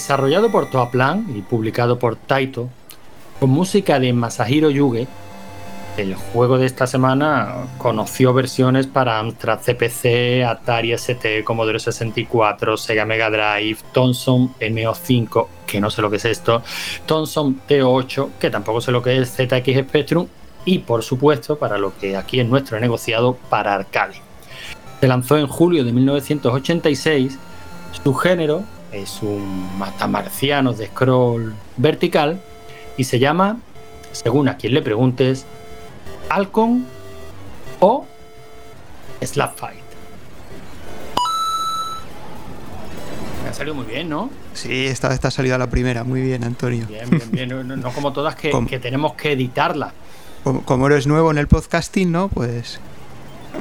Desarrollado por Toaplan y publicado por Taito, con música de Masahiro Yuge, el juego de esta semana conoció versiones para Amstrad CPC, Atari ST, Commodore 64, Sega Mega Drive, Thomson MO5, que no sé lo que es esto, Thomson T8, que tampoco sé lo que es ZX Spectrum, y por supuesto, para lo que aquí es nuestro negociado, para arcade. Se lanzó en julio de 1986. Su género es un matamarciano de scroll vertical y se llama, según a quien le preguntes, Alcon o Slap Fight. Me ha salido muy bien, ¿no? Sí, esta vez ha salido a la primera. Muy bien, Antonio. Bien, bien, bien. No, como todas que, que tenemos que editarla. Como, como, eres nuevo en el podcasting, ¿no? Pues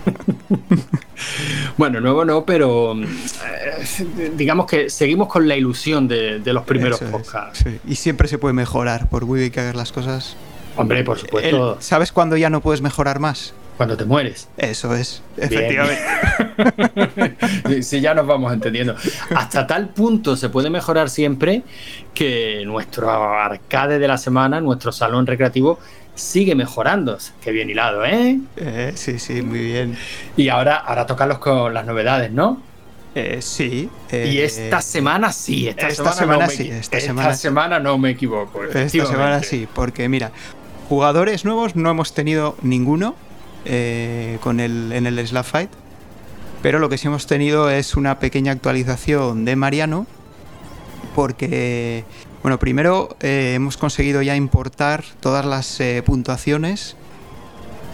bueno, nuevo no, pero eh, digamos que seguimos con la ilusión de, los primeros podcasts. Y siempre se puede mejorar, por muy que hagas las cosas. Hombre, por supuesto. ¿Sabes cuándo ya no puedes mejorar más? Cuando te mueres. Eso es, efectivamente. sí, ya nos vamos entendiendo. Hasta tal punto se puede mejorar siempre que nuestro arcade de la semana, nuestro salón recreativo, sigue mejorando. Qué bien hilado, ¿eh? ¿eh? sí, sí, muy bien. Y ahora, ahora tocarlos con las novedades, ¿no? Eh, sí. y esta semana sí, esta, semana, sí. Esta, semana, no me equivoco. Esta semana sí, porque mira, jugadores nuevos no hemos tenido ninguno eh, con el, en el Slap Fight, pero lo que sí hemos tenido es una pequeña actualización de Mariano, porque bueno, primero eh, hemos conseguido ya importar todas las eh, puntuaciones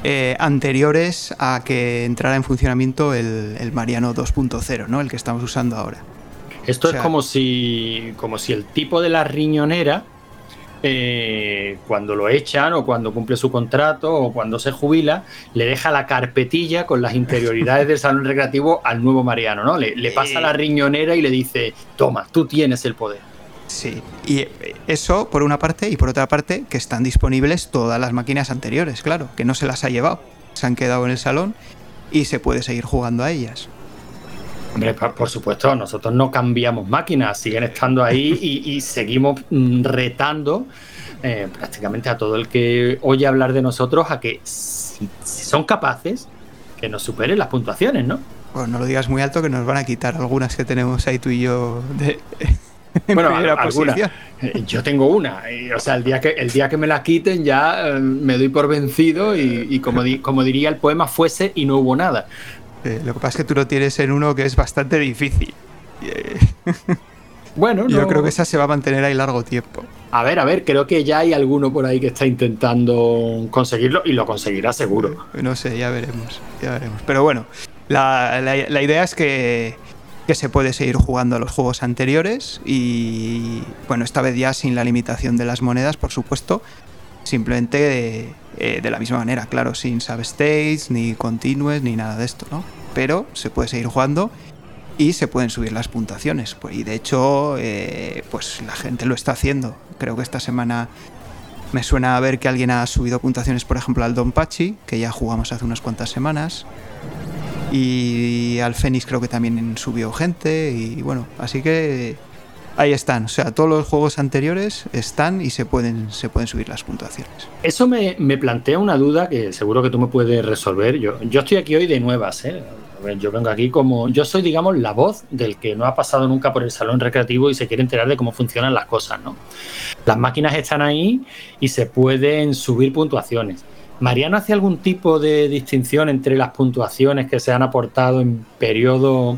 eh, anteriores a que entrara en funcionamiento el, Mariano 2.0, ¿no? El que estamos usando ahora. Esto es como si, como si el tipo de la riñonera, cuando lo echan o cuando cumple su contrato o cuando se jubila, le deja la carpetilla con las interioridades del salón recreativo al nuevo Mariano, ¿no? le pasa la riñonera y le dice, toma, tú tienes el poder. Sí, y eso por una parte y por otra parte que están disponibles todas las máquinas anteriores, claro, que no se las ha llevado, se han quedado en el salón y se puede seguir jugando a ellas. Hombre, por supuesto, nosotros no cambiamos máquinas, siguen estando ahí y, seguimos mm, retando eh, prácticamente a todo el que oye hablar de nosotros a que si, son capaces, que nos superen las puntuaciones, ¿no? Bueno, no lo digas muy alto que nos van a quitar algunas que tenemos ahí tú y yo de, bueno, alguna. Eh, yo tengo una. o sea, el día, que, el día que me la quiten ya eh, me doy por vencido y, como, como diría el poema, fuese y no hubo nada. Eh, lo que pasa es que tú lo tienes en uno que es bastante difícil. bueno, yo creo que esa se va a mantener ahí largo tiempo. A ver, a ver, creo que ya hay alguno por ahí que está intentando conseguirlo y lo conseguirá seguro. No sé, ya veremos, ya veremos. Pero bueno, la, la idea es que que se puede seguir jugando a los juegos anteriores y bueno, esta vez ya sin la limitación de las monedas, por supuesto, simplemente de, eh, de la misma manera, claro, sin save states, ni continues, ni nada de esto, ¿no? Pero se puede seguir jugando y se pueden subir las puntuaciones. Pues, y de hecho, eh, pues la gente lo está haciendo. Creo que esta semana me suena a ver que alguien ha subido puntuaciones, por ejemplo, al Don Pachi, que ya jugamos hace unas cuantas semanas. Y al Fénix creo que también subió gente. Y bueno, así que ahí están. O sea, todos los juegos anteriores están y se pueden, se pueden subir las puntuaciones. Eso me, plantea una duda que seguro que tú me puedes resolver. Yo, yo estoy aquí hoy de nuevas, ¿eh? Yo vengo aquí como. Yo soy, digamos, la voz del que no ha pasado nunca por el salón recreativo y se quiere enterar de cómo funcionan las cosas, ¿no? Las máquinas están ahí y se pueden subir puntuaciones. ¿Mariano hace algún tipo de distinción entre las puntuaciones que se han aportado en periodo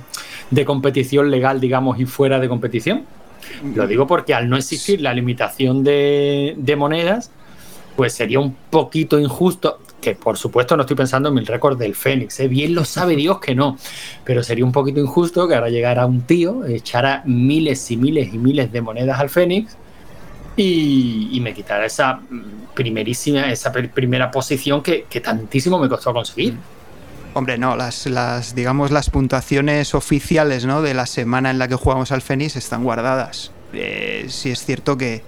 de competición legal, digamos, y fuera de competición? Lo digo porque al no existir la limitación de, monedas, pues sería un poquito injusto, que por supuesto no estoy pensando en mi récord del Fénix, ¿eh? bien lo sabe Dios que no, pero sería un poquito injusto que ahora llegara un tío, echara miles y miles y miles de monedas al Fénix y, me quitara esa primerísima, esa primera posición que, tantísimo me costó conseguir. Hombre, no, las, las, digamos, las puntuaciones oficiales ¿no? de la semana en la que jugamos al Fénix están guardadas. Eh, sí es cierto que,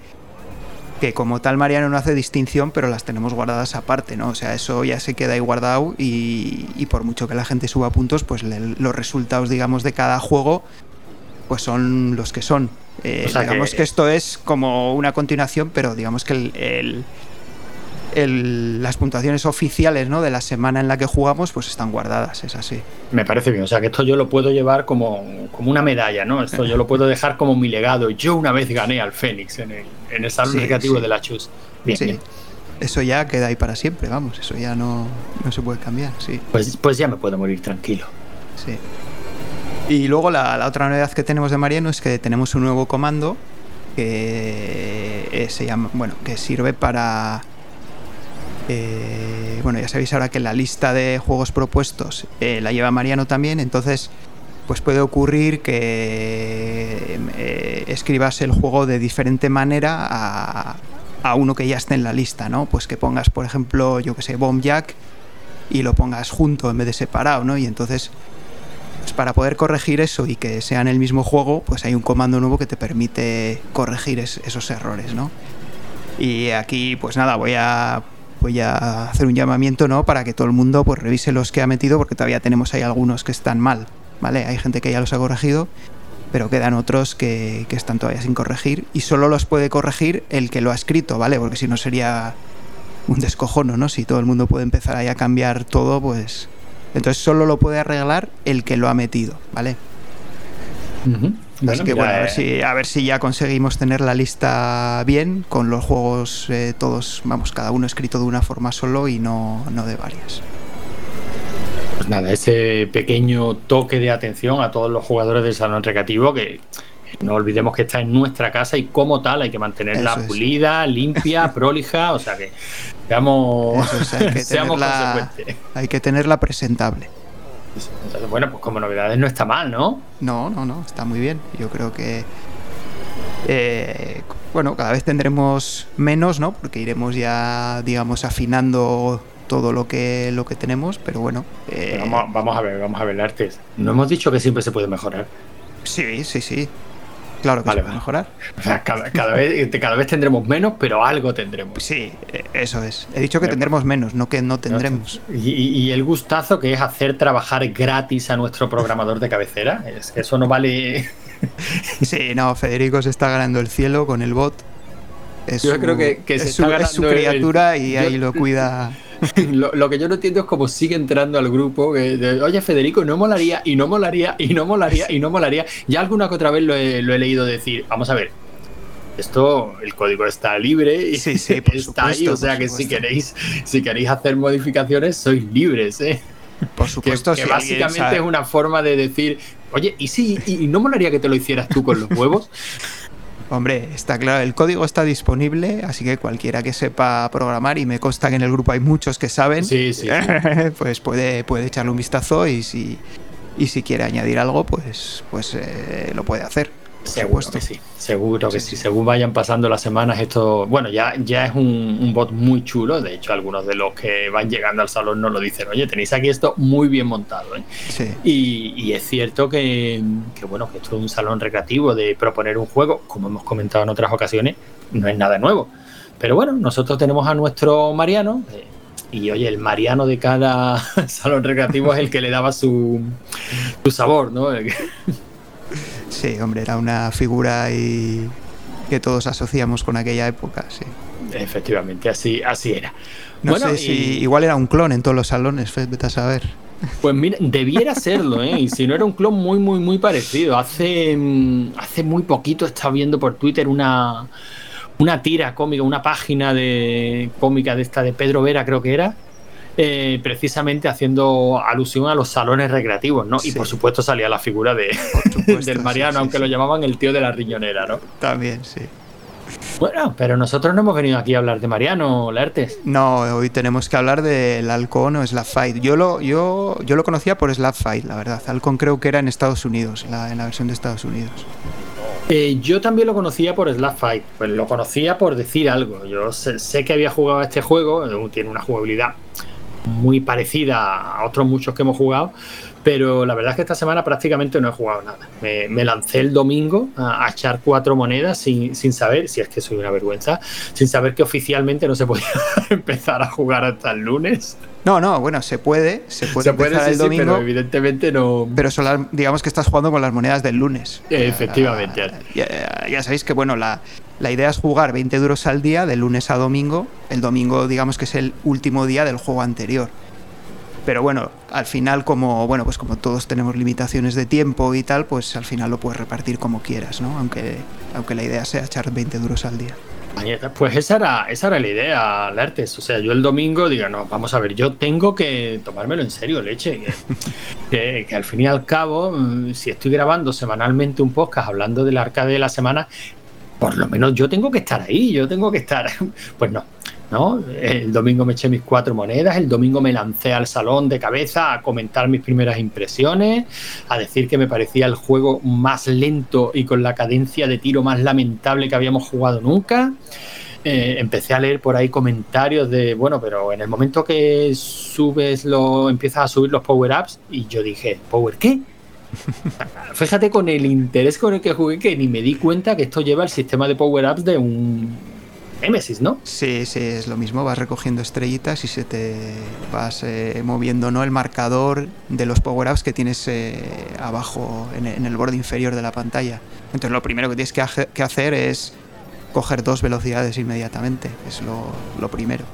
que como tal Mariano no hace distinción, pero las tenemos guardadas aparte, ¿no? O sea, eso ya se queda ahí guardado y, y por mucho que la gente suba puntos, pues los resultados, digamos, de cada juego, pues son los que son. Eh, digamos que... esto es como una continuación, pero digamos que el, las puntuaciones oficiales ¿no? de la semana en la que jugamos pues están guardadas, es así. Me parece bien, o sea que esto yo lo puedo llevar como, como una medalla, ¿no? Esto yo lo puedo dejar como mi legado. Yo una vez gané al Fénix en el, en el salón recreativo de la Chus. Bien, Eso ya queda ahí para siempre, vamos, eso ya no, no se puede cambiar, sí. Pues, pues ya me puedo morir tranquilo. Sí. Y luego la, otra novedad que tenemos de Mariano es que tenemos un nuevo comando que eh, se llama, bueno, que sirve para eh, bueno, ya sabéis ahora que la lista de juegos propuestos eh, la lleva Mariano también, entonces pues puede ocurrir que escribas el juego de diferente manera a, a, uno que ya esté en la lista, ¿no? Pues que pongas, por ejemplo, yo que sé, Bomb Jack y lo pongas junto en vez de separado, ¿no? Y entonces pues para poder corregir eso y que sea en el mismo juego, pues hay un comando nuevo que te permite corregir esos errores, ¿no? Y aquí, pues nada, voy a voy a hacer un llamamiento, ¿no? Para que todo el mundo pues revise los que ha metido, porque todavía tenemos ahí algunos que están mal, ¿vale? Hay gente que ya los ha corregido, pero quedan otros que, que están todavía sin corregir y solo los puede corregir el que lo ha escrito, ¿vale? Porque si no sería un descojono, ¿no? Si todo el mundo puede empezar ahí a cambiar todo, pues entonces solo lo puede arreglar el que lo ha metido, ¿vale? Así que bueno, a ver, si, a ver si ya conseguimos tener la lista bien, con los juegos eh, todos, vamos, cada uno escrito de una forma solo y no, no de varias. Pues nada, ese pequeño toque de atención a todos los jugadores del salón recreativo que no olvidemos que está en nuestra casa y como tal hay que mantenerla pulida, limpia, prolija, o sea que seamos, hay que seamos Hay que tenerla presentable. bueno, pues como novedades no está mal, ¿no? No, no, no, está muy bien. Yo creo que eh, bueno, cada vez tendremos menos, ¿no? Porque iremos ya, digamos, afinando todo lo que lo que tenemos, pero bueno. Eh, vamos, a ver, vamos a ver, Artes. No hemos dicho que siempre se puede mejorar. Sí, sí, sí. Claro que se puede mejorar. cada, vez, cada vez tendremos menos, pero algo tendremos. Sí, e, eso es. He dicho que tendremos menos, no que no tendremos. Y, el gustazo que es hacer trabajar gratis a nuestro programador de cabecera. Es que eso no vale. Sí, no, Federico se está ganando el cielo con el bot. Yo creo que, es, su, criatura y ahí lo cuida. lo, que yo no entiendo es cómo sigue entrando al grupo. Oye, Federico, no molaría, y no molaría, y no molaría, y no molaría. Ya alguna que otra vez lo he, leído decir. Vamos a ver, esto el código está libre y sí, sí, está ahí o sea que si queréis si queréis hacer modificaciones sois libres ¿eh? por supuesto que, básicamente es una forma de decir oye y sí y, no molaría que te lo hicieras tú con los huevos Hombre, está claro, el código está disponible, así que cualquiera que sepa programar, y me consta que en el grupo hay muchos que saben, pues puede, puede echarle un vistazo y si, y si quiere añadir algo, pues, pues eh, lo puede hacer. Seguro que sí, seguro que sí. Según vayan pasando las semanas, esto, bueno, ya, ya es un, bot muy chulo. De hecho, algunos de los que van llegando al salón nos lo dicen, oye, tenéis aquí esto muy bien montado. ¿eh? Y, es cierto que, bueno, que esto es un salón recreativo de proponer un juego, como hemos comentado en otras ocasiones, no es nada nuevo. Pero bueno, nosotros tenemos a nuestro Mariano. Eh, y oye, el Mariano de cada salón recreativo es el que le daba su, su sabor, ¿no? Sí, hombre, era una figura y que todos asociamos con aquella época, sí. Efectivamente, así, así era. No sé si igual era un clon en todos los salones, vete a saber. Pues mira, debiera serlo, ¿eh? Y si no era un clon muy, muy, muy parecido. Hace, mm, hace muy poquito estaba viendo por Twitter una, una tira cómica, una página de cómica de esta de Pedro Vera, creo que era, eh, precisamente haciendo alusión a los salones recreativos, ¿no? Y por supuesto salía la figura de, del Mariano, aunque lo llamaban el tío de la riñonera, ¿no? También, sí. Bueno, pero nosotros no hemos venido aquí a hablar de Mariano Lertes. No, hoy tenemos que hablar del Halcón o Slap Fight. Yo lo, yo, yo lo conocía por Slap Fight, la verdad. Halcón creo que era en Estados Unidos, en la, versión de Estados Unidos. Eh, yo también lo conocía por Slap Fight. Pues lo conocía por decir algo. Yo sé, sé que había jugado a este juego, tiene una jugabilidad muy parecida a otros muchos que hemos jugado, pero la verdad es que esta semana prácticamente no he jugado nada. Me, lancé el domingo a, echar cuatro monedas sin, sin, saber, si es que soy una vergüenza, sin saber que oficialmente no se podía empezar a jugar hasta el lunes. No, no, bueno, se puede, se puede, empezar el domingo, pero evidentemente no. Pero solo, digamos que estás jugando con las monedas del lunes. Efectivamente. Ya, sabéis que, bueno, la, la idea es jugar 20 duros al día, de lunes a domingo. El domingo, digamos que es el último día del juego anterior. Pero bueno, al final, como bueno, pues como todos tenemos limitaciones de tiempo y tal, pues al final lo puedes repartir como quieras, ¿no? Aunque, aunque la idea sea echar 20 duros al día. Pues esa era, esa era la idea, Lertes. O sea, yo el domingo digo, no, vamos a ver, yo tengo que tomármelo en serio, leche. Que, que, al fin y al cabo, mm, si estoy grabando semanalmente un podcast hablando del arcade de la semana, por lo menos yo tengo que estar ahí, yo tengo que estar. Pues no, ¿no? El domingo me eché mis cuatro monedas, el domingo me lancé al salón de cabeza a comentar mis primeras impresiones, a decir que me parecía el juego más lento y con la cadencia de tiro más lamentable que habíamos jugado nunca. Eh, empecé a leer por ahí comentarios de, bueno, pero en el momento que subes lo, empiezas a subir los power-ups y yo dije, ¿power qué? Fíjate con el interés con el que jugué que ni me di cuenta que esto lleva el sistema de power-ups de un Nemesis, ¿no? Sí, sí, es lo mismo, vas recogiendo estrellitas y se te vas eh, moviendo, ¿no? El marcador de los power-ups que tienes eh, abajo en, el borde inferior de la pantalla. Entonces lo primero que tienes que, hacer es coger dos velocidades inmediatamente, es lo, primero.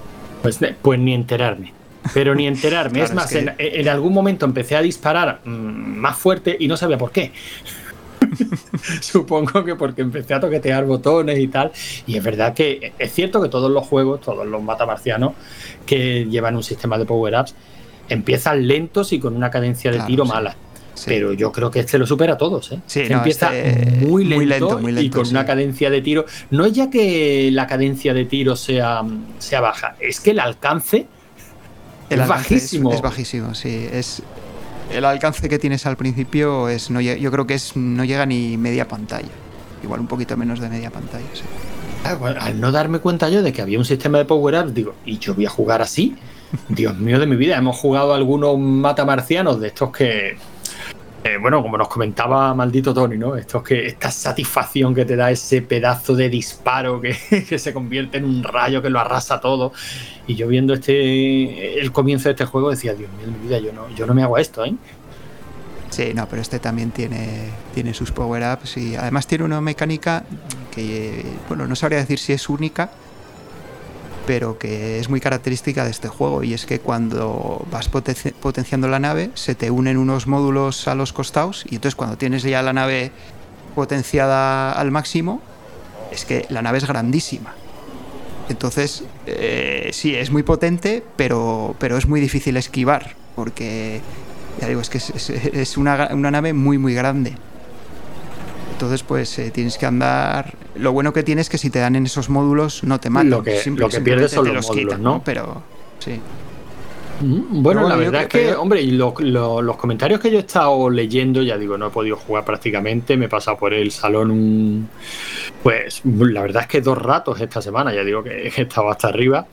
Pues, pues ni enterarme. Pero ni enterarme. es más, en, algún momento empecé a disparar mm, más fuerte y no sabía por qué. Supongo que porque empecé a toquetear botones y tal. Y es verdad que es cierto que todos los juegos, todos los matamarcianos que llevan un sistema de power-ups, empiezan lentos y con una cadencia de tiro mala. Pero yo creo que este lo supera a todos. ¿eh? empieza este muy, lento y con una cadencia de tiro. No es ya que la cadencia de tiro sea, sea baja, es que el alcance es bajísimo. Es, bajísimo, sí. Es, el alcance que tienes al principio es no, yo creo que es no llega ni media pantalla. Igual un poquito menos de media pantalla, sí. Ah, al no darme cuenta yo de que había un sistema de power-ups, digo, ¿y yo voy a jugar así? Dios mío de mi vida, hemos jugado algunos matamarcianos de estos que eh, bueno, como nos comentaba maldito Tony, ¿no? Esto que esta satisfacción que te da ese pedazo de disparo que, se convierte en un rayo que lo arrasa todo. Y yo viendo este el comienzo de este juego decía, Dios mío, mi vida, yo no, yo no me hago esto, ¿eh? Sí, no, pero este también tiene, tiene sus power-ups y además tiene una mecánica que, bueno, no sabría decir si es única, pero que es muy característica de este juego y es que cuando vas potenciando la nave se te unen unos módulos a los costados y entonces cuando tienes ya la nave potenciada al máximo es que la nave es grandísima. Entonces, eh, sí, es muy potente, pero, pero es muy difícil esquivar, porque, ya digo, es que es, una, una nave muy, muy grande. Entonces, pues eh, tienes que andar. Lo bueno que tienes es que si te dan en esos módulos no te matan. Lo que, lo que pierdes son los, módulos, ¿no? Pero sí. Mm, bueno, la verdad es que, hombre, y los comentarios que yo he estado leyendo, ya digo, no he podido jugar prácticamente, me he pasado por el salón, pues la verdad es que dos ratos esta semana, ya digo que he estado hasta arriba,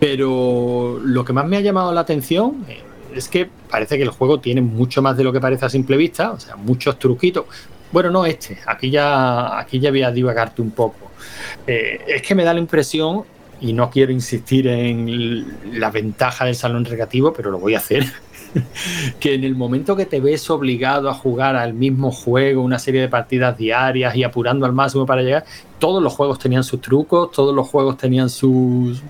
pero lo que más me ha llamado la atención eh, es que parece que el juego tiene mucho más de lo que parece a simple vista, o sea, muchos truquitos, bueno, no este. Aquí ya, aquí ya voy a divagarte un poco. Eh, es que me da la impresión, y no quiero insistir en la ventaja del salón recreativo, pero lo voy a hacer. que en el momento que te ves obligado a jugar al mismo juego, una serie de partidas diarias y apurando al máximo para llegar, todos los juegos tenían sus trucos, todos los juegos tenían sus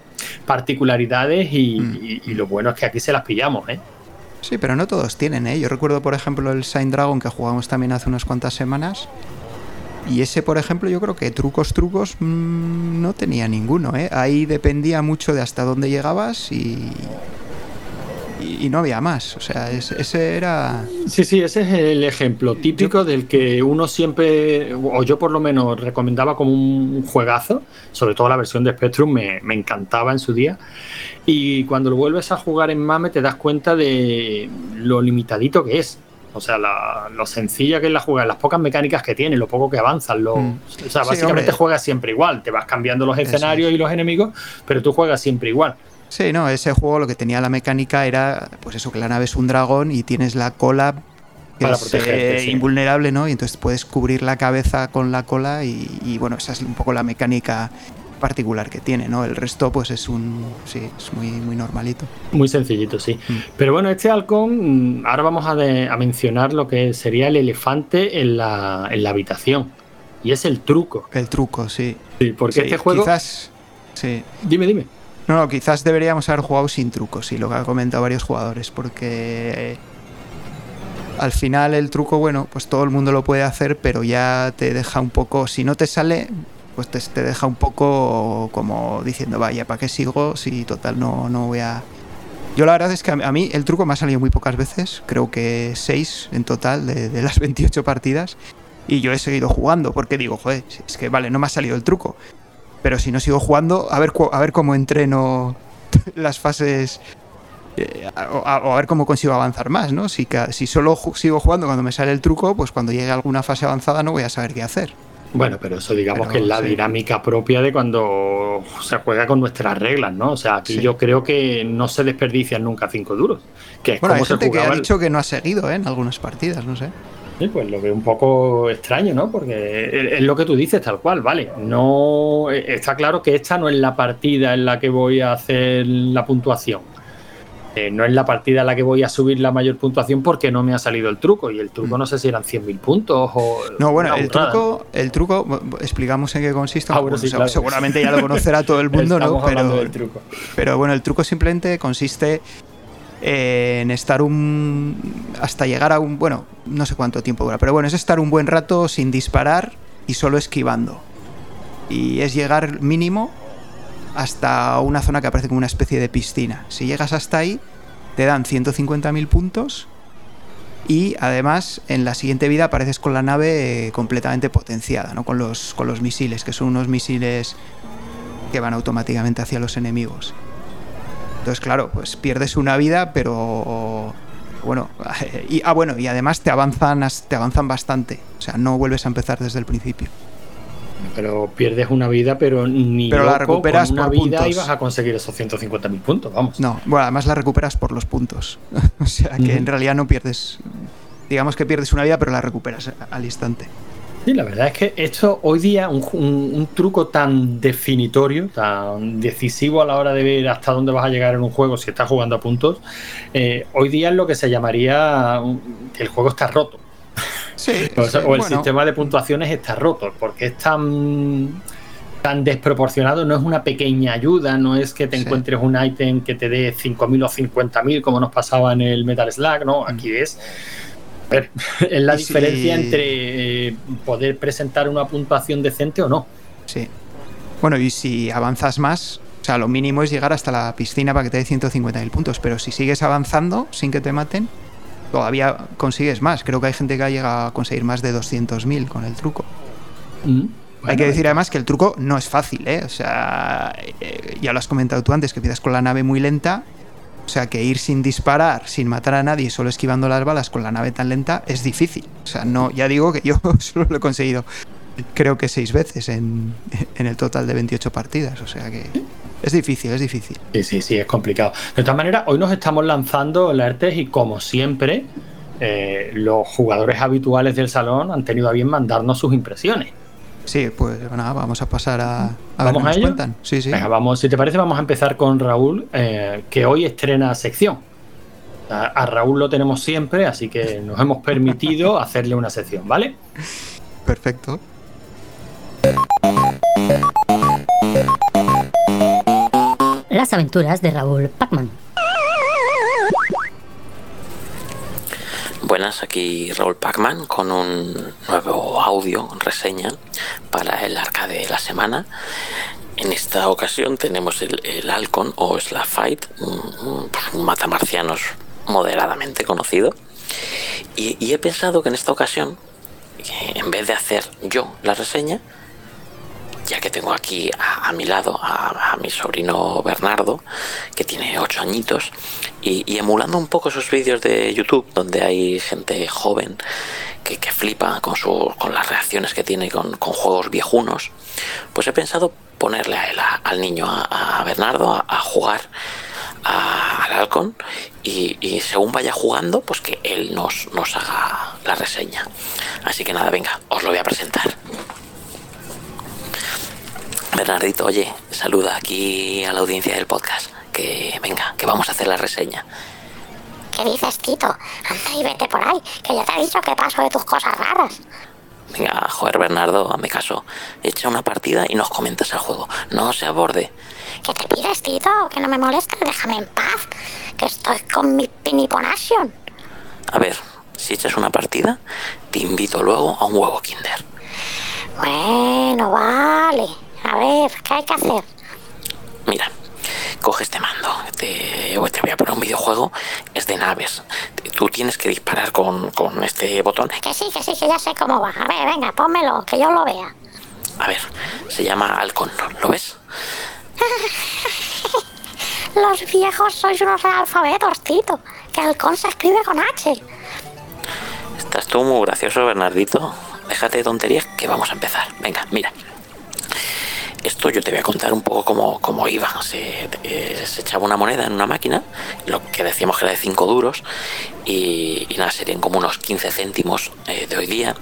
particularidades y, mm. y lo bueno es que aquí se las pillamos, ¿eh? Sí, pero no todos tienen, ¿eh? Yo recuerdo, por ejemplo, el Sign Dragon que jugamos también hace unas cuantas semanas. Y ese, por ejemplo, yo creo que trucos, trucos mm, no tenía ninguno, ¿eh? Ahí dependía mucho de hasta dónde llegabas y, y, no había más. O sea, ese era. Sí, sí, ese es el ejemplo típico del que uno siempre, o yo por lo menos, recomendaba como un juegazo. Sobre todo la versión de Spectrum me, me encantaba en su día. Y cuando lo vuelves a jugar en MAME te das cuenta de lo limitadito que es. O sea, lo sencilla que es la jugada, las pocas mecánicas que tiene, lo poco que avanzan. Lo, mm. O sea, básicamente juegas siempre igual. Te vas cambiando los escenarios y los enemigos, pero tú juegas siempre igual. Sí, no, ese juego lo que tenía la mecánica era, pues eso, que la nave es un dragón y tienes la cola que Para es eh, sí. invulnerable, ¿no? Y entonces puedes cubrir la cabeza con la cola y, y, bueno, esa es un poco la mecánica particular que tiene, ¿no? El resto, pues es un, sí, es muy, muy normalito. Muy sencillito, sí. Mm. Pero bueno, este halcón, mm, ahora vamos a, de- a mencionar lo que sería el elefante en la, en la habitación. Y es el truco. El truco, sí. Sí, porque Sí, este juego. Quizás, sí. Dime, dime. No, no, quizás deberíamos haber jugado sin trucos, y lo que han comentado varios jugadores, porque al final el truco, bueno, pues todo el mundo lo puede hacer, pero ya te deja un poco, si no te sale, pues te, deja un poco como diciendo, vaya, ¿para qué sigo? Si total no, no voy a... Yo la verdad es que a mí- el truco me ha salido muy pocas veces, creo que 6 en total de, de las 28 partidas, y yo he seguido jugando, porque digo, joder, es que vale, no me ha salido el truco, pero si no sigo jugando, a ver, a ver cómo entreno las fases eh, o, a, ver cómo consigo avanzar más, ¿no? Si, si solo ju- sigo jugando cuando me sale el truco, pues cuando llegue a alguna fase avanzada no voy a saber qué hacer. Bueno, pero eso digamos Pero, que es la sí. dinámica propia de cuando se juega con nuestras reglas, ¿no? O sea, aquí Sí. yo creo que no se desperdician nunca cinco duros. Que es Bueno, hay como se gente que ha el- dicho que no ha seguido ¿eh? en algunas partidas, no sé. Sí, pues lo veo un poco extraño, ¿no? Porque es lo que tú dices, tal cual, vale. No eh, está claro que esta no es la partida en la que voy a hacer la puntuación. Eh, no es la partida en la que voy a subir la mayor puntuación porque no me ha salido el truco. Y el truco Mm. no sé si eran 100.000 puntos o. No, bueno, el truco, el truco, explicamos en qué consiste. Ah, aunque, bueno, sí, bueno, claro. Seguramente ya lo conocerá todo el mundo, ¿no? Estamos Pero, del truco. Pero bueno, el truco simplemente consiste en estar un. hasta llegar a un. bueno, no sé cuánto tiempo dura, pero bueno, es estar un buen rato sin disparar y solo esquivando. Y es llegar mínimo hasta una zona que aparece como una especie de piscina. Si llegas hasta ahí, te dan 150.000 puntos. Y además, en la siguiente vida apareces con la nave eh, completamente potenciada, ¿no? Con los, con los misiles, que son unos misiles que van automáticamente hacia los enemigos. Entonces, claro, pues pierdes una vida, pero bueno, y, ah, bueno, y además te avanzan, te avanzan bastante. O sea, no vuelves a empezar desde el principio. Pero pierdes una vida, pero ni Pero la recuperas con una por vida puntos. ibas a conseguir esos 150.000 puntos, vamos. No, bueno, además la recuperas por los puntos. o sea, que en realidad no pierdes. Digamos que pierdes una vida, pero la recuperas al instante. Sí, la verdad es que esto hoy día, un, un- un truco tan definitorio, tan decisivo a la hora de ver hasta dónde vas a llegar en un juego si estás jugando a puntos, eh, hoy día es lo que se llamaría que el juego está roto. Sí, O, sí, o el bueno, sistema de puntuaciones está roto, porque es tan, tan desproporcionado, no es una pequeña ayuda, no es que te Sí. encuentres un ítem que te dé 5.000 o 50.000 como nos pasaba en el Metal Slug, no, aquí es... a ver, es la Mm. Si- diferencia entre eh, poder presentar una puntuación decente o no. Sí. Bueno, y si avanzas más, o sea, lo mínimo es llegar hasta la piscina para que te dé 150.000 puntos, pero si sigues avanzando sin que te maten, todavía consigues más. Creo que hay gente que ha llegado a conseguir más de 200.000 con el truco. hay que decir además que el truco no es fácil, ¿eh? O sea, eh, ya lo has comentado tú antes, que empiezas con la nave muy lenta. O sea, que ir sin disparar, sin matar a nadie, solo esquivando las balas con la nave tan lenta es difícil. O sea, no, ya digo que yo solo lo he conseguido creo que seis veces en, en el total de 28 partidas. O sea que es difícil, es difícil. Sí, sí, sí, es complicado. De todas maneras, hoy nos estamos lanzando alertes y como siempre, eh, los jugadores habituales del salón han tenido a bien mandarnos sus impresiones. Sí, pues nada, vamos a pasar a, a ver ¿Vamos qué a nos ello? cuentan. Sí, sí. Venga, vamos, si te parece, vamos a empezar con Raúl, eh, que hoy estrena sección. A, a Raúl lo tenemos siempre, así que nos hemos permitido hacerle una sección, ¿vale? Perfecto. Las aventuras de Raúl Pacman. Buenas, aquí Raúl Pacman con un nuevo audio reseña para el arcade de la semana. En esta ocasión tenemos el, el Halcon o Slap Fight, un, pues un moderadamente conocido. Y, he pensado que en esta ocasión, en vez de hacer yo la reseña, ya que tengo aquí a, mi lado a, mi sobrino Bernardo, que tiene 8 añitos, y, emulando un poco esos vídeos de YouTube donde hay gente joven que, flipa con, su, con las reacciones que tiene con, juegos viejunos, pues he pensado ponerle a él, al niño, a, Bernardo, a, jugar al halcón y, y según vaya jugando, pues que él nos, nos haga la reseña. Así que nada, venga, os lo voy a presentar. Bernardito, oye, saluda aquí a la audiencia del podcast. Que venga, que vamos a hacer la reseña. ¿Qué dices, Tito? Anda y vete por ahí, que ya te he dicho que paso de tus cosas raras. Venga, joder, Bernardo, hazme caso. Echa una partida y nos comentas el juego. No se aborde. ¿Qué te pides, Tito? Que no me molestes, déjame en paz. Que estoy con mi piniponation. A ver, si echas una partida, te invito luego a un huevo Kinder. Bueno, vale. A ver, ¿qué hay que hacer? Mira, coge este mando. Te, te voy a poner un videojuego. Es de naves. Tú tienes que disparar con, con este botón. Que sí, que sí, que ya sé cómo va. A ver, venga, pónmelo, que yo lo vea. A ver, se llama Halcón. ¿Lo ves? Los viejos sois unos analfabetos, Tito. Que halcón se escribe con H. Estás tú muy gracioso, Bernardito. Déjate de tonterías que vamos a empezar. Venga, mira. Esto yo te voy a contar un poco cómo, cómo iba. Se, eh, se echaba una moneda en una máquina, lo que decíamos que era de 5 duros, y, y nada, serían como unos 15 céntimos eh, de hoy día.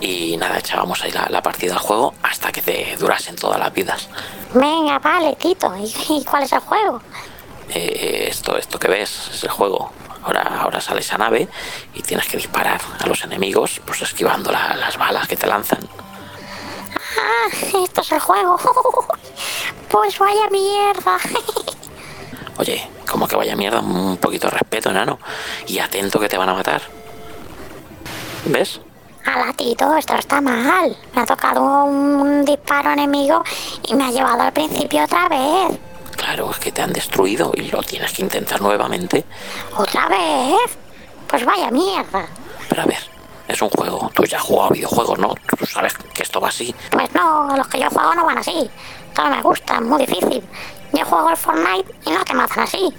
Y nada, echábamos ahí la, la partida al juego hasta que te durasen todas las vidas. Venga, vale, Tito. ¿Y, y cuál es el juego? Eh, esto, esto que ves es el juego. Ahora, ahora sale esa nave y tienes que disparar a los enemigos, pues esquivando la- las balas que te lanzan. Ah, esto es el juego. Pues vaya mierda. Oye, como que vaya mierda, un poquito de respeto, enano. Y atento que te van a matar. ¿Ves? Ala, Tito, esto está mal. Me ha tocado un disparo enemigo y me ha llevado al principio otra vez. Claro, es que te han destruido y lo tienes que intentar nuevamente. ¿Otra vez? Pues vaya mierda. Pero a ver, es un juego. Tú ya has jugado videojuegos, ¿no? Tú sabes que esto va así. Pues no, los que yo juego no van así. Todo me gusta, es muy difícil. Yo juego al Fortnite y no te matan así.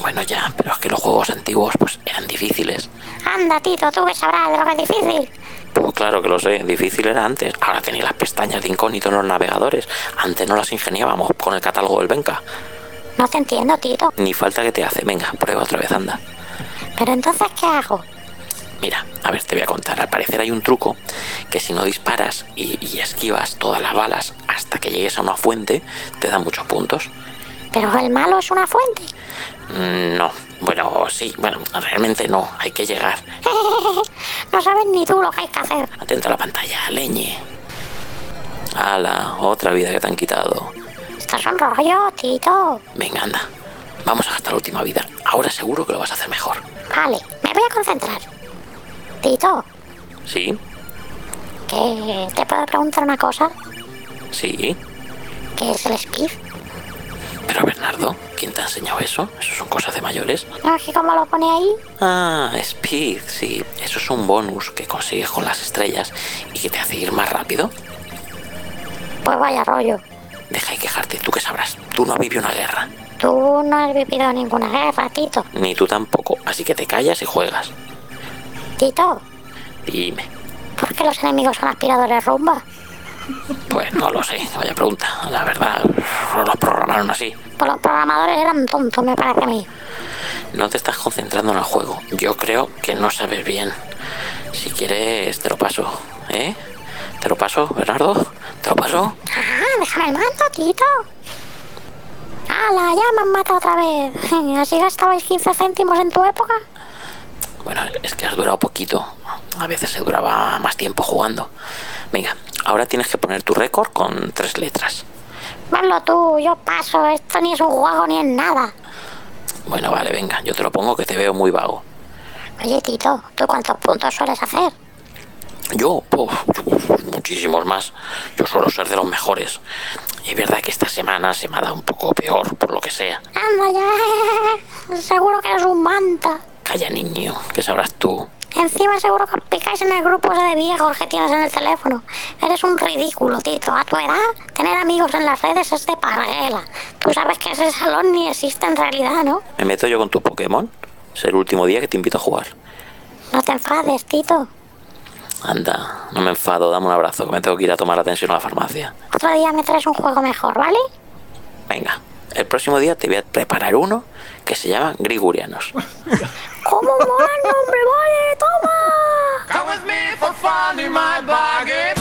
Bueno, ya, pero es que los juegos antiguos, pues, eran difíciles. Anda, Tito, tú que sabrás de lo que es difícil. Pues claro que lo sé, difícil era antes. Ahora tenéis las pestañas de incógnito en los navegadores. Antes no las ingeniábamos con el catálogo del Benca. No te entiendo, Tito. Ni falta que te hace. Venga, prueba otra vez, anda. Pero entonces, ¿qué hago? Mira, a ver, te voy a contar. Al parecer hay un truco que si no disparas y, y esquivas todas las balas hasta que llegues a una fuente, te dan muchos puntos. Pero el malo es una fuente. Mm, No, bueno, sí, bueno, realmente no, hay que llegar. No sabes ni tú lo que hay que hacer. Atento a la pantalla, leñe. Ala, otra vida que te han quitado. Esto es un rollo, Tito. Venga, anda. Vamos a gastar la última vida. Ahora seguro que lo vas a hacer mejor. Vale, me voy a concentrar. Tito, ¿Sí? que te puedo preguntar una cosa. ¿Sí? ¿Qué es el skiff? Pero Bernardo, ¿quién te ha enseñado eso? Eso son cosas de mayores. No, es que como lo pone ahí. Ah, Speed, sí. Eso es un bonus que consigues con las estrellas y que te hace ir más rápido. Pues vaya rollo. Deja de quejarte, tú que sabrás. Tú no has vivido una guerra. Tú no has vivido ninguna guerra, Tito. Ni tú tampoco. Así que te callas y juegas. Tito, Dime. ¿por qué los enemigos son aspiradores rumba? Pues no lo sé. Vaya pregunta. La verdad, no los programaron así. Pues los programadores eran tontos, me parece a mí. No te estás concentrando en el juego. Yo creo que no sabes bien. Si quieres, te lo paso. ¿Eh? ¿Te lo paso, Bernardo? ¿Te lo paso? Ah, déjame el mando, Tito. ¡Hala! Ya me han matado otra vez. ¿Así gastabais 15 céntimos en tu época? Bueno, es que has durado poquito. A veces se duraba más tiempo jugando. Venga, ahora tienes que poner tu récord con tres letras. Venlo tú, yo paso. Esto ni es un juego ni es nada. Bueno, vale, venga, yo te lo pongo que te veo muy vago. Oye, Tito, ¿tú cuántos puntos sueles hacer? Yo, uf, muchísimos más. Yo suelo ser de los mejores. Y es verdad que esta semana se me ha dado un poco peor, por lo que sea. Anda ya. Seguro que eres un manta. Calla, niño, que sabrás tú. Encima seguro que picáis en el grupo ese de viejos que tienes en el teléfono. Eres un ridículo, Tito. A tu edad, tener amigos en las redes es de parguela. Tú sabes que ese salón ni existe en realidad, ¿no? ¿Me meto yo con tu Pokémon? Es el último día que te invito a jugar. No te enfades, Tito. Anda, no me enfado, dame un abrazo, que me tengo que ir a tomar atención a la farmacia. Otro día me traes un juego mejor, ¿vale? Venga, el próximo día te voy a preparar uno que se llama Grigurianos. ¿Cómo mola el nombre? ¡Vale, toma! Come with me for fun in my buggy.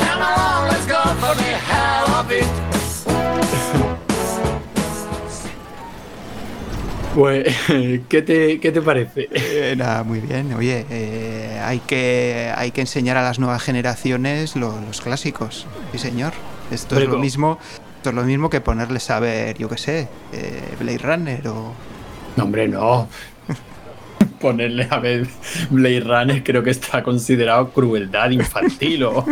Come along, let's go for the hell of it. Pues, ¿qué te, qué te parece? Eh, nada, muy bien. Oye, eh, hay, que, hay que enseñar a las nuevas generaciones lo- los clásicos. Sí, señor. Esto es lo mismo. Esto es lo mismo que ponerles a ver, yo qué sé, eh, Blade Runner o. No, hombre, no. Ponerle a ver Blade Runner creo que está considerado crueldad infantil o,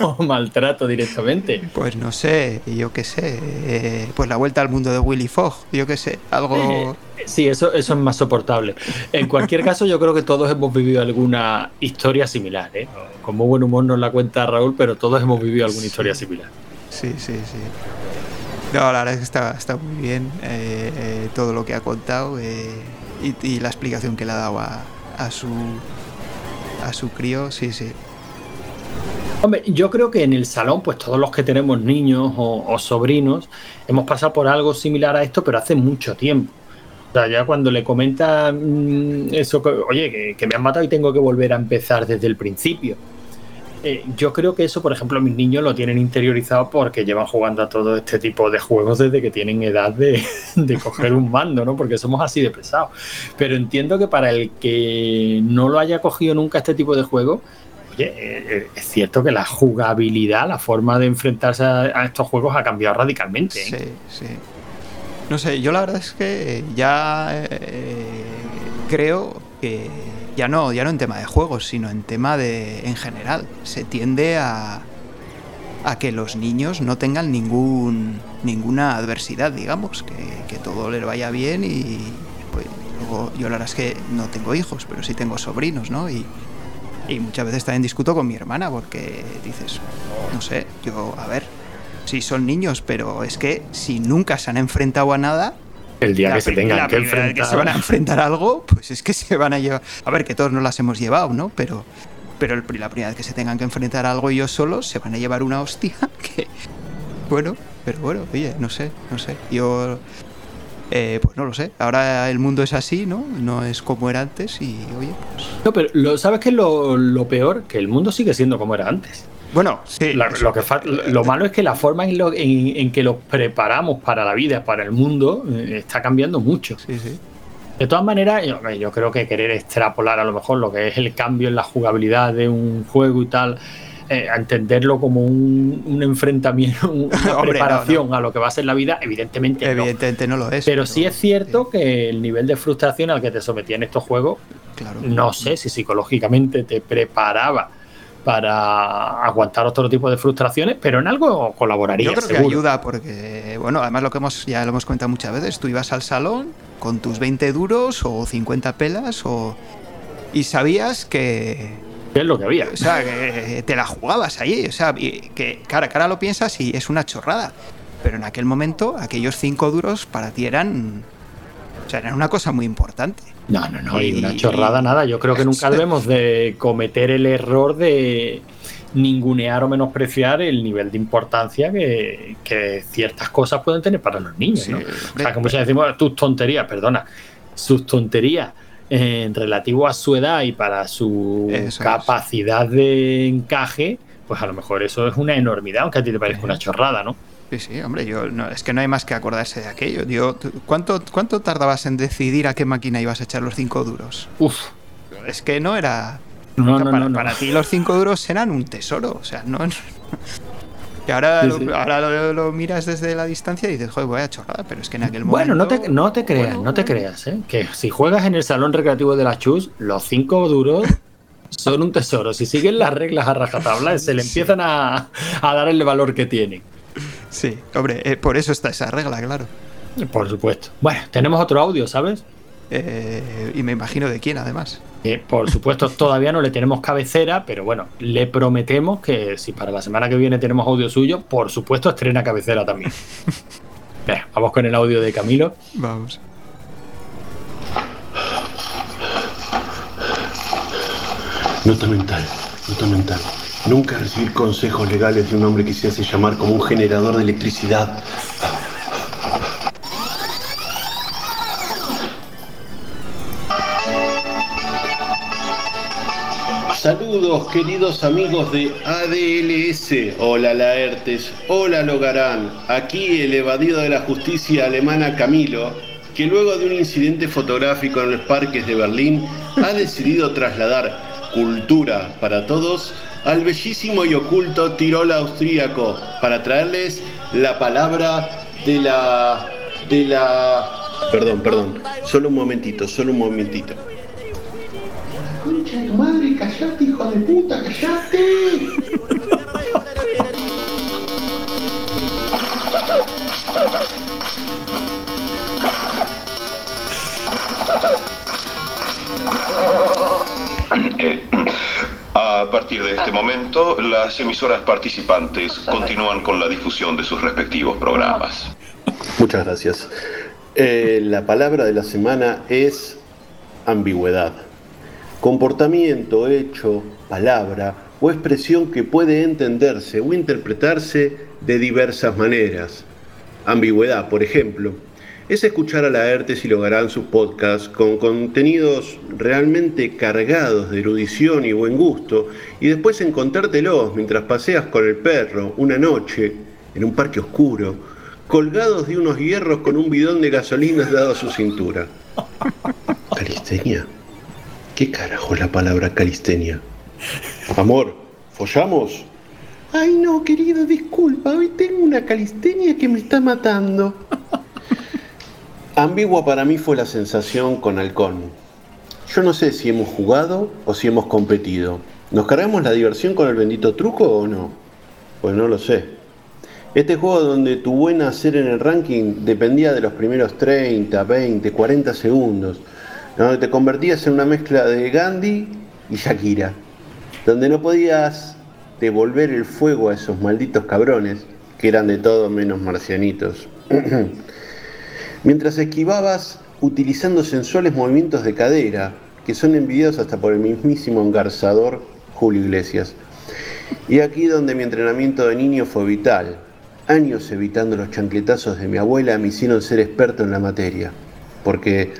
o maltrato directamente. Pues no sé, yo qué sé. eh, pues la vuelta al mundo de Willy Fogg, yo qué sé. Algo. Sí, eso, eso es más soportable. En cualquier caso, yo creo que todos hemos vivido alguna historia similar. ¿eh? Con muy buen humor nos la cuenta Raúl, pero todos hemos vivido alguna historia similar. Sí, sí, sí. No, la verdad es que está, está muy bien eh, eh, todo lo que ha contado eh, y, y la explicación que le ha dado a, a su a su crío, sí, sí. Hombre, yo creo que en el salón, pues todos los que tenemos niños o, sobrinos, hemos pasado por algo similar a esto, pero hace mucho tiempo. O sea, ya cuando le comenta mm, eso, que, oye, que me han matado y tengo que volver a empezar desde el principio. Eh, yo creo que eso, por ejemplo, mis niños lo tienen interiorizado porque llevan jugando a todo este tipo de juegos desde que tienen edad de, de coger un mando, ¿no? Porque somos así de pesados. Pero entiendo que para el que no lo haya cogido nunca este tipo de juego, Oye, eh, es cierto que la jugabilidad, la forma de enfrentarse a, estos juegos ha cambiado radicalmente. ¿eh? Sí, sí. No sé, yo la verdad es que ya eh, creo que ya no, ya no en tema de juegos, sino en tema de en general. Se tiende a, a que los niños no tengan ningún ninguna adversidad, digamos, que, que todo les vaya bien y pues luego yo la verdad es que no tengo hijos, pero sí tengo sobrinos, ¿no? Y, y muchas veces también discuto con mi hermana porque dices, no sé, yo, a ver, sí son niños, pero es que si nunca se han enfrentado a nada, El día la que se tengan la que enfrentar. que se van a enfrentar a algo, pues es que se van a llevar. A ver, que todos nos las hemos llevado, ¿no? Pero, pero el pri- la primera vez que se tengan que enfrentar a algo ellos solos, se van a llevar una hostia que. Bueno, pero bueno, oye, no sé, no sé. Yo. eh, pues no lo sé. Ahora el mundo es así, ¿no? No es como era antes y, oye, pues. No, pero lo, ¿sabes qué es lo, lo peor? Que el mundo sigue siendo como era antes. Bueno, sí. La- lo, que fa- lo malo es que la forma en, lo- en- en que los preparamos para la vida, para el mundo, eh, está cambiando mucho. Sí, sí. De todas maneras, yo, yo creo que querer extrapolar a lo mejor lo que es el cambio en la jugabilidad de un juego y tal, eh, a entenderlo como un, un enfrentamiento, una Hombre, preparación a lo que va a ser la vida, evidentemente no. Evidentemente no lo es. Pero sí es cierto que el nivel de frustración al que te sometían estos juegos, Claro. no sé si psicológicamente te preparaba para aguantar otro tipo de frustraciones, pero en algo colaboraría. Yo creo que seguro. ayuda porque, bueno, además lo que hemos ya lo hemos comentado muchas veces, tú ibas al salón con tus 20 duros o 50 pelas o y sabías que, ¿Qué es lo que había? o sea, que te la jugabas ahí, o sea, y que cara a cara lo piensas y es una chorrada, pero en aquel momento aquellos 5 duros para ti eran o sea, eran una cosa muy importante. No, no, no, y una chorrada nada. Yo creo que nunca debemos de cometer el error de ningunear o menospreciar el nivel de importancia que, que ciertas cosas pueden tener para los niños. Sí, ¿no? O sea, que muchas veces decimos tus tonterías, perdona, sus tonterías en relativo a su edad y para su Eso es. capacidad de encaje, pues a lo mejor eso es una enormidad, aunque a ti te parezca una chorrada, ¿no? Sí, sí, hombre, yo no, es que no hay más que acordarse de aquello. Yo, ¿cuánto, ¿Cuánto tardabas en decidir a qué máquina ibas a echar los 5 duros? Uf, Es que no era. no, no, para, no, no. para ti los 5 duros eran un tesoro. O sea, no. Que ahora, Sí, lo, ahora lo, lo miras desde la distancia y dices, joder, voy a chorrada, pero es que en aquel Bueno, no momento. te, no te creas, Bueno, no te creas, ¿eh? Que si juegas en el salón recreativo de la Chus, los cinco duros son un tesoro. Si siguen las reglas a rajatabla, se le empiezan a, a dar el valor que tienen. Sí, hombre, eh, por eso está esa regla, claro. Por supuesto. Bueno, tenemos otro audio, ¿sabes? Eh, y me imagino de quién, además. Por supuesto, todavía no le tenemos cabecera, pero bueno, le prometemos que si para la semana que viene tenemos audio suyo, por supuesto estrena cabecera también. Venga, vamos con el audio de Camilo. Vamos. Nota mental, nota mental. Nunca recibir consejos legales de un hombre que se hace llamar como un generador de electricidad. Saludos queridos amigos de ADLS, hola Laertes, hola Logarán, aquí el evadido de la justicia alemana Camilo, que luego de un incidente fotográfico en los parques de Berlín ha decidido trasladar cultura para todos al bellísimo y oculto Tirol austríaco para traerles la palabra de la... de la... Perdón, perdón, solo un momentito, solo un momentito. Concha de tu madre, callate, hijo de puta, callate. partir de este momento, las emisoras participantes continúan con la difusión de sus respectivos programas. Muchas gracias. Eh, la palabra de la semana es ambigüedad. Comportamiento, hecho, palabra o expresión que puede entenderse o interpretarse de diversas maneras. Ambigüedad, por ejemplo, es escuchar a Laertes y Logarán sus podcasts con contenidos realmente cargados de erudición y buen gusto y después encontrártelos mientras paseas con el perro una noche en un parque oscuro, colgados de unos hierros con un bidón de gasolina dado a su cintura. Calistenia. ¿Qué carajo es la palabra calistenia? Amor, ¿follamos? Ay no, querido, disculpa, hoy tengo una calistenia que me está matando. Ambigua para mí fue la sensación con Halcón. Yo no sé si hemos jugado o si hemos competido. ¿Nos cargamos la diversión con el bendito truco o no? Pues no lo sé. Este juego donde tu buen hacer en el ranking dependía de los primeros 30, 20, 40 segundos, donde te convertías en una mezcla de Gandhi y Shakira, donde no podías devolver el fuego a esos malditos cabrones que eran de todo menos marcianitos. Mientras esquivabas utilizando sensuales movimientos de cadera, que son envidiados hasta por el mismísimo engarzador Julio Iglesias. Y aquí donde mi entrenamiento de niño fue vital. Años evitando los chancletazos de mi abuela me hicieron ser experto en la materia, porque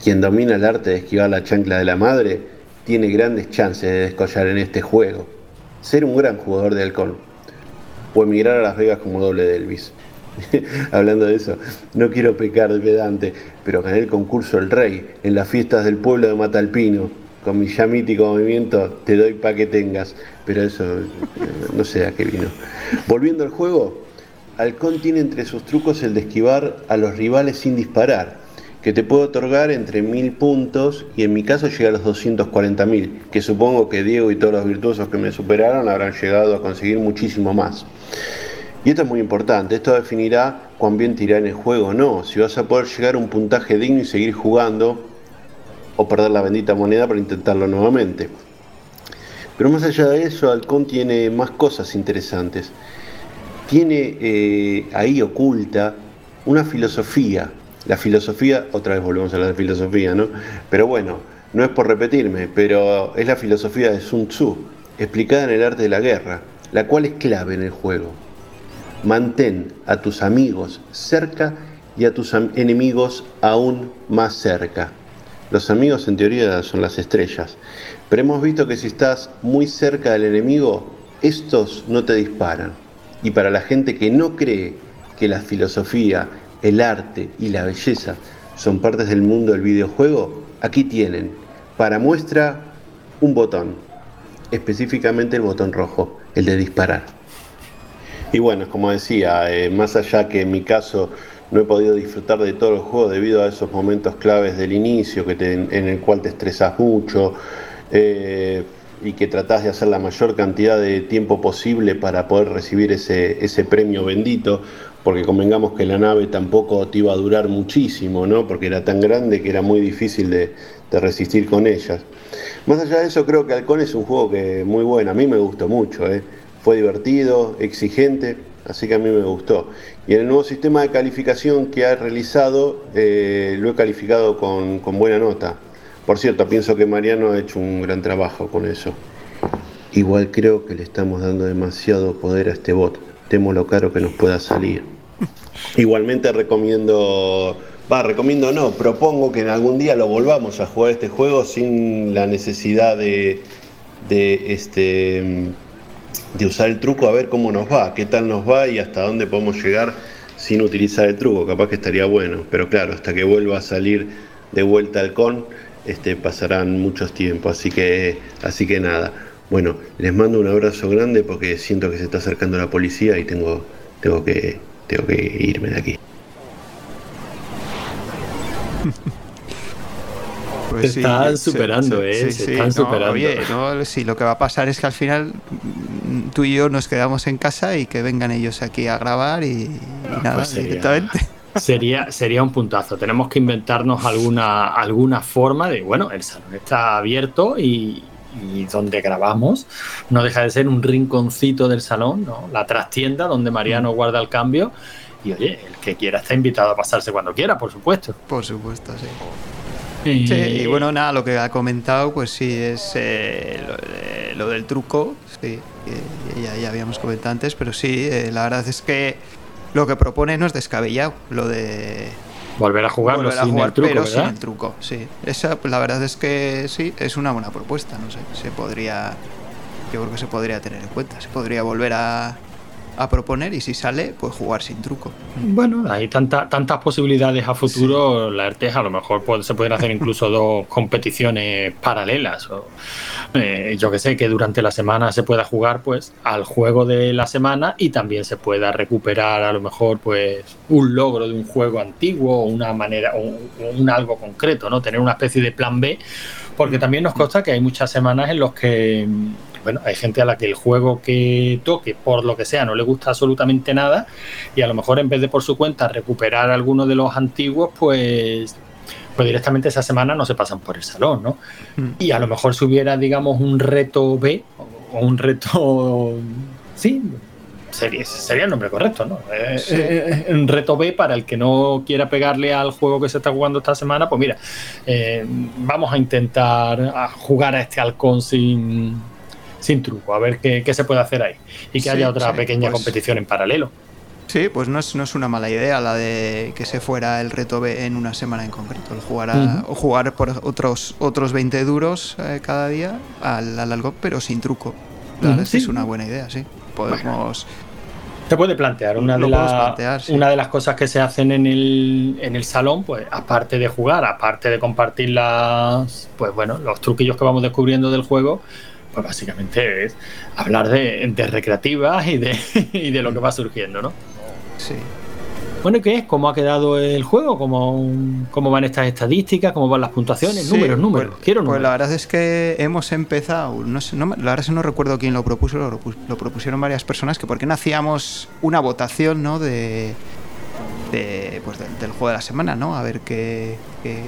quien domina el arte de esquivar la chancla de la madre tiene grandes chances de descollar en este juego. Ser un gran jugador de halcón o emigrar a Las Vegas como doble de Elvis. Hablando de eso, no quiero pecar de pedante, pero gané el concurso El Rey en las fiestas del pueblo de Matalpino. Con mi ya mítico movimiento te doy pa' que tengas, pero eso eh, no sé a qué vino. Volviendo al juego, Halcón tiene entre sus trucos el de esquivar a los rivales sin disparar, que te puede otorgar entre mil puntos y en mi caso llega a los 240 mil, que supongo que Diego y todos los virtuosos que me superaron habrán llegado a conseguir muchísimo más. Y esto es muy importante, esto definirá cuán bien te irá en el juego o no, si vas a poder llegar a un puntaje digno y seguir jugando o perder la bendita moneda para intentarlo nuevamente. Pero más allá de eso, Halcón tiene más cosas interesantes. Tiene eh, ahí oculta una filosofía. La filosofía, otra vez volvemos a de filosofía, ¿no? Pero bueno, no es por repetirme, pero es la filosofía de Sun Tzu, explicada en el arte de la guerra, la cual es clave en el juego. Mantén a tus amigos cerca y a tus enemigos aún más cerca. Los amigos en teoría son las estrellas, pero hemos visto que si estás muy cerca del enemigo, estos no te disparan. Y para la gente que no cree que la filosofía, el arte y la belleza son partes del mundo del videojuego, aquí tienen para muestra un botón, específicamente el botón rojo, el de disparar. Y bueno, como decía, eh, más allá que en mi caso no he podido disfrutar de todo el juego debido a esos momentos claves del inicio que en el cual te estresas mucho eh, y que tratás de hacer la mayor cantidad de tiempo posible para poder recibir ese, ese premio bendito, porque convengamos que la nave tampoco te iba a durar muchísimo, ¿no? porque era tan grande que era muy difícil de, de resistir con ellas. Más allá de eso, creo que Halcón es un juego que muy bueno, a mí me gustó mucho. ¿eh? Fue divertido, exigente, así que a mí me gustó. Y en el nuevo sistema de calificación que ha realizado, eh, lo he calificado con, buena nota. Por cierto, pienso que Mariano ha hecho un gran trabajo con eso. Igual creo que le estamos dando demasiado poder a este bot. Temo lo caro que nos pueda salir. Igualmente recomiendo, va, recomiendo no, propongo que en algún día lo volvamos a jugar este juego sin la necesidad de, de este de usar el truco a ver cómo nos va, qué tal nos va y hasta dónde podemos llegar sin utilizar el truco. Capaz que estaría bueno, pero claro, hasta que vuelva a salir de vuelta al con, este, pasarán muchos tiempos. Así que, así que nada. Bueno, les mando un abrazo grande porque siento que se está acercando la policía y tengo, tengo que, tengo que irme de aquí. Se están superando, ¿eh? Se están no, superando. Oye, no, sí, lo que va a pasar es que al final mm, tú y yo nos quedamos en casa y que vengan ellos aquí a grabar y, y nada, Pues sería- directamente. Sería, sería un puntazo. Tenemos que inventarnos alguna, alguna forma de, bueno, el salón está abierto y, y donde grabamos no deja de ser un rinconcito del salón, ¿no? La trastienda donde Mariano guarda el cambio. Y oye, el que quiera está invitado a pasarse cuando quiera, por supuesto. Por supuesto, sí. Y, Sí, y bueno, nada, lo que ha comentado, pues sí, es eh, lo, de- lo del truco, sí, que ya, ya habíamos comentado antes, pero sí, eh, la verdad es que lo que propone no es descabellado, lo de volver a jugarlo volver a sin jugar, el truco, pero ¿verdad? sin el truco, sí. Esa, pues, la verdad es que sí, es una buena propuesta, no sé, se podría, yo creo que se podría tener en cuenta, se podría volver a, a proponer y si sale, pues jugar sin truco. Bueno, hay tanta- tantas posibilidades a futuro. La ERTES a lo mejor puede- se pueden hacer incluso dos competiciones paralelas. O, eh, yo que sé, que durante la semana se pueda jugar pues al juego de la semana y también se pueda recuperar a lo mejor pues un logro de un juego antiguo o una manera o un, algo concreto, ¿no? Tener una especie de plan B. Porque también nos consta que hay muchas semanas en los que bueno, hay gente a la que el juego que toque, por lo que sea, no le gusta absolutamente nada y a lo mejor en vez de por su cuenta recuperar alguno de los antiguos, pues, pues directamente esa semana no se pasan por el salón, ¿no? Mm. Y a lo mejor si hubiera, digamos, un reto B o un reto, sí, sería, sería el nombre correcto, ¿no? Eh, Sí. eh, un reto B para el que no quiera pegarle al juego que se está jugando esta semana, pues mira, eh, vamos a intentar a jugar a este halcón sin, sin truco, a ver qué, qué se puede hacer ahí. Y que Sí, haya otra sí, pequeña pues- competición en paralelo. Sí, pues no es, no es una mala idea la de que se fuera el reto B en una semana en concreto. El jugar a-. O jugar por otros, otros 20 duros eh, cada día al, al algo, pero sin truco. La sí. es una buena idea, sí. Podemos. Se puede plantear una, de, podemos la- plantear, sí. una de las cosas que se hacen en el, en el salón, pues aparte de jugar, aparte de compartir las, pues bueno, los truquillos que vamos descubriendo del juego, pues básicamente es hablar de, de recreativas y de, y de lo que va surgiendo, ¿no? Sí. Bueno, ¿y qué es? ¿Cómo ha quedado el juego? ¿Cómo, cómo van estas estadísticas? ¿Cómo van las puntuaciones? Sí, números, números. pues- Quiero Pues números. la verdad es que hemos empezado, no sé, no me- la verdad es que no recuerdo quién lo propuso, lo, lo propusieron varias personas, que por qué no hacíamos una votación, ¿no? De, de, pues del, del juego de la semana, ¿no? A ver qué, qué-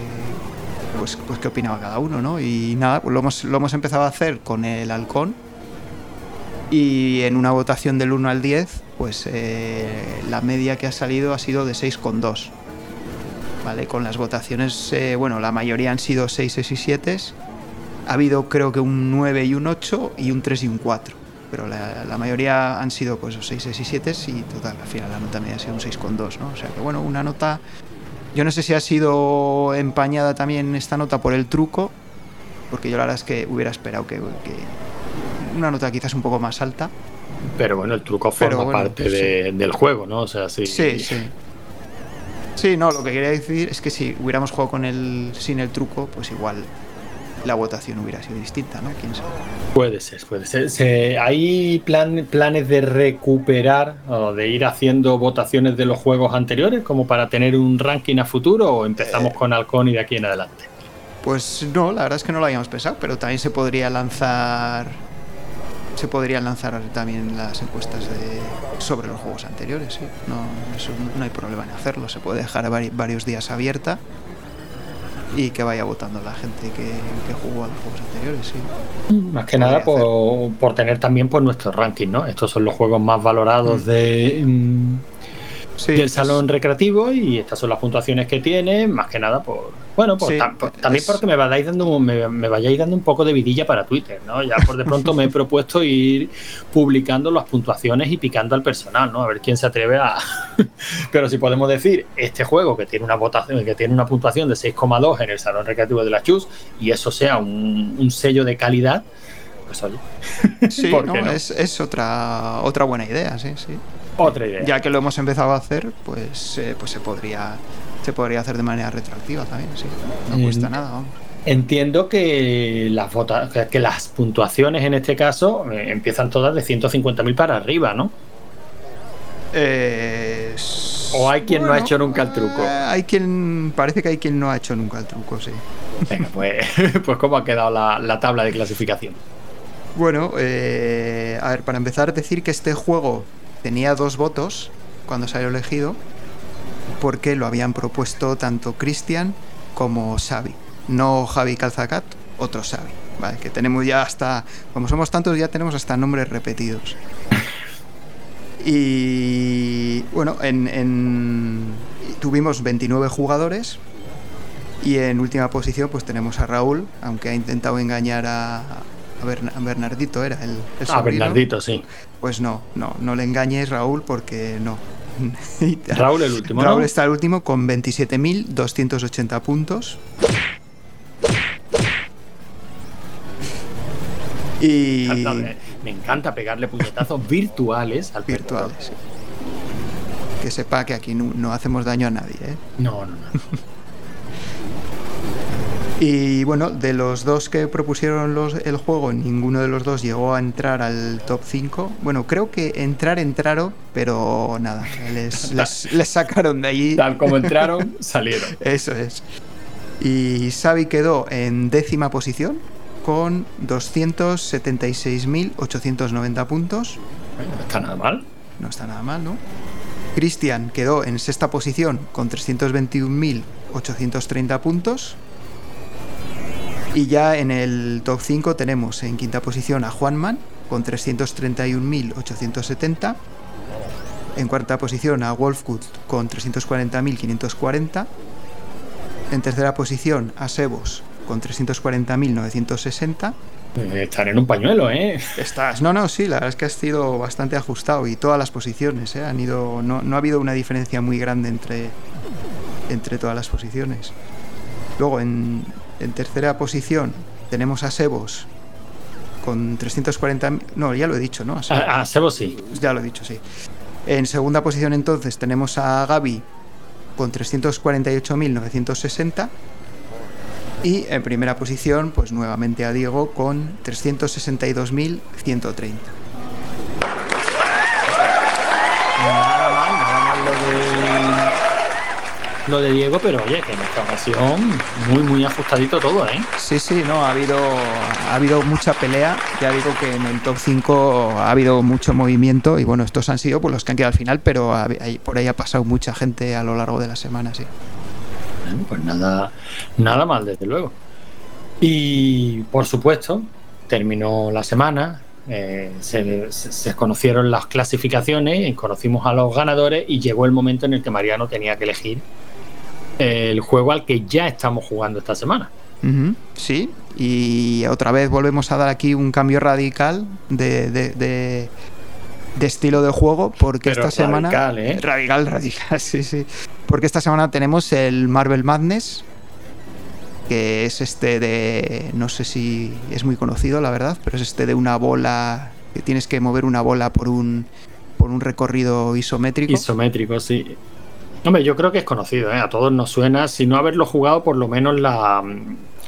pues, pues qué opinaba cada uno, ¿no? Y nada, pues lo hemos, lo hemos empezado a hacer con el halcón y en una votación del 1 al 10, pues eh, la media que ha salido ha sido de 6,2. ¿vale? Con las votaciones, eh, bueno, la mayoría han sido 6, 6 y 7. Ha habido creo que un 9 y un 8 y un 3 y un 4. Pero la, la mayoría han sido pues 6, 6 y 7 y total, al final la nota media ha sido un 6,2, ¿no? O sea que bueno, una nota... Yo no sé si ha sido empañada también esta nota por el truco, porque yo la verdad es que hubiera esperado que, que una nota quizás un poco más alta. Pero bueno, el truco forma bueno, parte de- del juego, ¿no? O sea, sí. Sí, sí. Sí, no, lo que quería decir es que si hubiéramos jugado con el sin el truco, pues igual la votación hubiera sido distinta, ¿no? ¿Quién sabe? Puede ser, puede ser. Se- ¿Hay plan- planes de recuperar o de ir haciendo votaciones de los juegos anteriores como para tener un ranking a futuro o empezamos Eh. con Halcón y de aquí en adelante? Pues no, la verdad es que no lo habíamos pensado, pero también se podría lanzar se podrían lanzar también las encuestas de, sobre los juegos anteriores, sí. No, eso no hay problema en hacerlo, se puede dejar vari- varios días abierta y que vaya votando la gente que, que jugó a los juegos anteriores, sí. Más que nada por, por tener también pues, nuestro ranking, ¿no? Estos son los juegos más valorados Mm. de, mm, Sí, del salón recreativo y estas son las puntuaciones que tiene, más que nada por bueno, Sí, tam- por- también es- porque me vayáis dando un- me, me vayáis dando un poco de vidilla para Twitter, ¿no? Ya por de pronto me he propuesto ir publicando las puntuaciones y picando al personal, ¿no? A ver quién se atreve a Pero si podemos decir este juego que tiene una votación que tiene una puntuación de 6,2 en el salón recreativo de la Chus y eso sea un, un sello de calidad, pues oye, Sí. Es, es otra, otra buena idea, sí, sí. Otra idea. Ya que lo hemos empezado a hacer, pues, eh, pues se podría se podría hacer de manera retroactiva también, sí. No Mm. cuesta nada, vamos. Entiendo que las vota- que- que las puntuaciones en este caso eh, empiezan todas de 150.000 para arriba, ¿no? Eh, O hay quien no ha hecho nunca el truco. eh, hay quien. Parece que hay quien no ha hecho nunca el truco, sí. Venga, pues, pues cómo ha quedado la, la tabla de clasificación. Bueno, eh, a ver, para empezar, decir que este juego tenía dos votos cuando salió elegido, porque lo habían propuesto tanto Cristian como Xavi. No Javi Calzacat, otro Xavi. Vale, que tenemos ya hasta. Como somos tantos, ya tenemos hasta nombres repetidos. Y bueno, en, en- tuvimos 29 jugadores. Y en última posición, pues tenemos a Raúl, aunque ha intentado engañar a, a Bernardito, era el, el Ah, sobrino. Bernardito, sí. Pues no, no, no le engañes, Raúl, porque no. Raúl el último, ¿no? Raúl está el último con 27.280 puntos. Y Me encanta, me- encanta pegarle puñetazos virtuales al virtuales. perdedor. Que sepa que aquí no, no hacemos daño a nadie. ¿eh? No, no, no. Y bueno, de los dos que propusieron los, el juego, ninguno de los dos llegó a entrar al top 5. Bueno, creo que entrar entraron, pero nada, les, les, les sacaron de allí. Tal como entraron, salieron. Eso es. Y Xavi quedó en décima posición con 276.890 puntos. No está nada mal. No está nada mal, ¿no? Cristian quedó en sexta posición con 321.830 puntos. Y ya en el top 5 tenemos en quinta posición a Juanman con 331.870. En cuarta posición a Wolfgut con 340.540. En tercera posición a Sebos con 340.960. Eh, Estar en un pañuelo, ¿eh? Estás. No, no, sí, la verdad es que ha sido bastante ajustado y todas las posiciones, ¿eh? Han ido. No, no ha habido una diferencia muy grande entre, entre todas las posiciones. Luego, en, en tercera posición, tenemos a Sebos con 340. No, ya lo he dicho, ¿no? A Sebos. A, a Sebo sí. Ya lo he dicho, sí. En segunda posición, entonces, tenemos a Gaby con 348.960. Y en primera posición, pues nuevamente a Diego con 362.130. lo de Diego, pero oye, que en esta ocasión muy, muy ajustadito todo, ¿eh? Sí, sí, no, ha habido, ha habido mucha pelea. Ya digo que en el top 5 ha habido mucho movimiento y bueno, estos han sido pues, los que han quedado al final, pero hay- por ahí ha pasado mucha gente a lo largo de la semana, sí. Bueno, Pues nada, nada mal, desde luego. Y por supuesto, terminó la semana, eh, se, se- se conocieron las clasificaciones, conocimos a los ganadores y llegó el momento en el que Mariano tenía que elegir el juego al que ya estamos jugando esta semana. Sí, y otra vez volvemos a dar aquí un cambio radical de, de- de- de estilo de juego, porque Pero esta semana. radical, ¿eh? Radical, radical, sí, sí. Porque esta semana tenemos el Marvel Madness, que es este de. No sé si es muy conocido, la verdad, pero es este de una bola. que tienes que mover una bola por un, por un recorrido isométrico. Isométrico, sí. Hombre, yo creo que es conocido, ¿eh? a todos nos suena. Si no haberlo jugado, por lo menos la,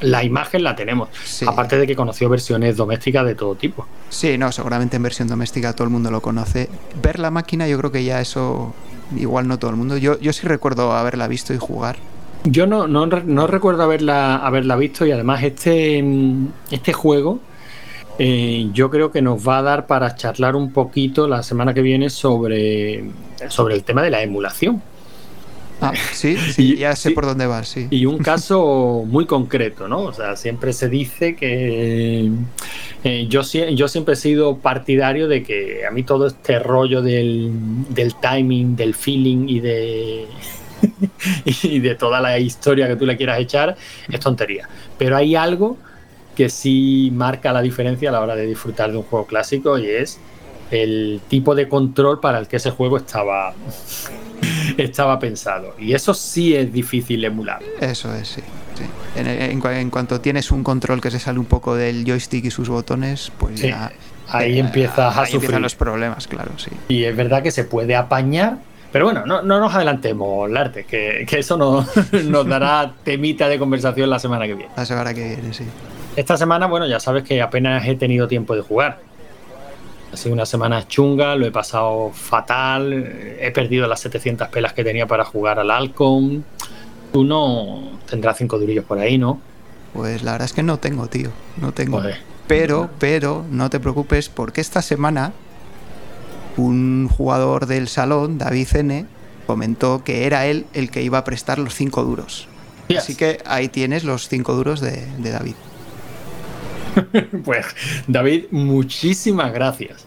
la imagen la tenemos. Sí. Aparte de que conoció versiones domésticas de todo tipo. Sí, no, seguramente en versión doméstica todo el mundo lo conoce. Ver la máquina, yo creo que ya eso. Igual no todo el mundo. Yo, yo sí recuerdo haberla visto y jugar. Yo no, no, no recuerdo haberla, haberla visto y además este, este juego eh, yo creo que nos va a dar para charlar un poquito la semana que viene sobre, sobre el tema de la emulación. Ah, sí, sí, Y- ya sé por dónde vas, sí. Y un caso muy concreto, ¿no? O sea, siempre se dice que Eh, yo, yo siempre he sido partidario de que a mí todo este rollo del, del timing, del feeling y de, y de toda la historia que tú le quieras echar es tontería. Pero hay algo que sí marca la diferencia a la hora de disfrutar de un juego clásico y es el tipo de control para el que ese juego estaba, estaba pensado. Y eso sí es difícil emular. Eso es, sí. sí. En, en cua- en cuanto tienes un control que se sale un poco del joystick y sus botones, pues Sí, ya. ahí eh, empiezas a ahí sufrir. empiezan los problemas, claro, sí. Y es verdad que se puede apañar. Pero bueno, no, no nos adelantemos, Larte, que, que eso no- nos dará temita de conversación la semana que viene. La semana que viene, sí. Esta semana, bueno, ya sabes que apenas he tenido tiempo de jugar. Ha sido una semana chunga, lo he pasado fatal, he perdido las 700 pelas que tenía para jugar al Alcon. Tú no tendrás cinco durillos por ahí, ¿no? Pues la verdad es que no tengo, tío. No tengo. Joder. Pero, pero, no te preocupes porque esta semana un jugador del salón, David N, comentó que era él el que iba a prestar los 5 duros. Yes. Así que ahí tienes los 5 duros de, de David. pues David, muchísimas gracias.